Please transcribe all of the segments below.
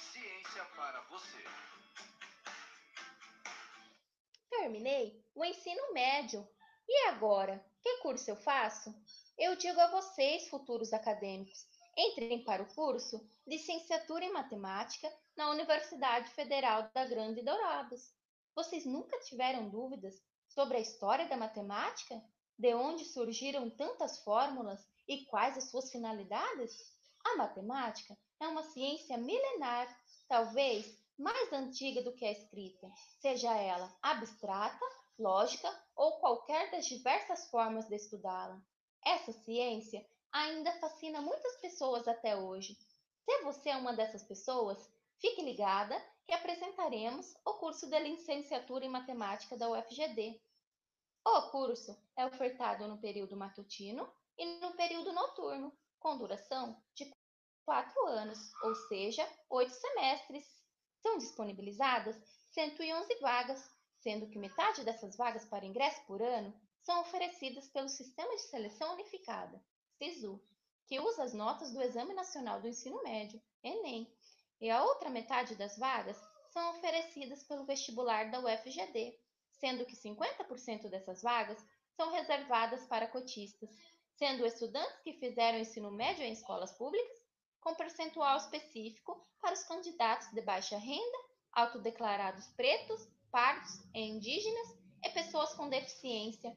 Ciência para você. Terminei o ensino médio. E agora? Que curso eu faço? Eu digo a vocês, futuros acadêmicos, entrem para o curso Licenciatura em Matemática na Universidade Federal da Grande Dourados. Vocês nunca tiveram dúvidas sobre a história da matemática? De onde surgiram tantas fórmulas e quais as suas finalidades? A matemática é uma ciência milenar, talvez mais antiga do que a escrita, seja ela abstrata, lógica ou qualquer das diversas formas de estudá-la. Essa ciência ainda fascina muitas pessoas até hoje. Se você é uma dessas pessoas, fique ligada que apresentaremos o curso de licenciatura em matemática da UFGD. O curso é ofertado no período matutino e no período noturno, com duração de quatro anos, ou seja, oito semestres. São disponibilizadas 111 vagas, sendo que metade dessas vagas para ingresso por ano são oferecidas pelo Sistema de Seleção Unificada, SISU, que usa as notas do Exame Nacional do Ensino Médio, ENEM, e a outra metade das vagas são oferecidas pelo vestibular da UFGD, sendo que 50% dessas vagas são reservadas para cotistas, sendo estudantes que fizeram ensino médio em escolas públicas, com percentual específico para os candidatos de baixa renda, autodeclarados pretos, pardos e indígenas e pessoas com deficiência.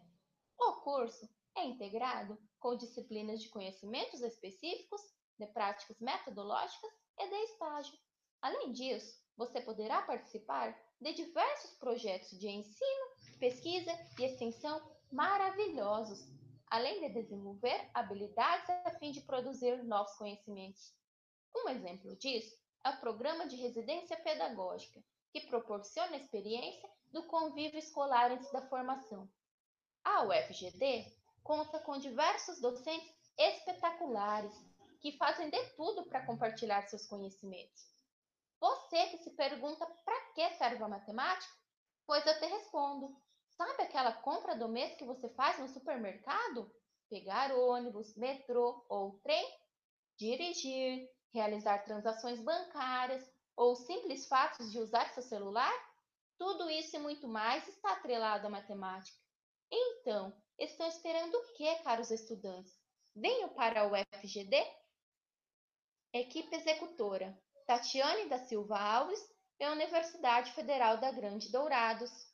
O curso é integrado com disciplinas de conhecimentos específicos, de práticas metodológicas e de estágio. Além disso, você poderá participar de diversos projetos de ensino, pesquisa e extensão maravilhosos, além de desenvolver habilidades a fim de produzir novos conhecimentos. Um exemplo disso é o Programa de Residência Pedagógica, que proporciona a experiência do convívio escolar antes da formação. A UFGD conta com diversos docentes espetaculares que fazem de tudo para compartilhar seus conhecimentos. Você que se pergunta para que serve a matemática? Pois eu te respondo. Sabe aquela compra do mês que você faz no supermercado? Pegar ônibus, metrô ou trem? Dirigir, realizar transações bancários ou simples fatos de usar seu celular? Tudo isso e muito mais está atrelado à matemática. Então, estão esperando o que, caros estudantes? Venham para o UFGD? Equipe executora Tatiane da Silva Alves e a Universidade Federal da Grande Dourados.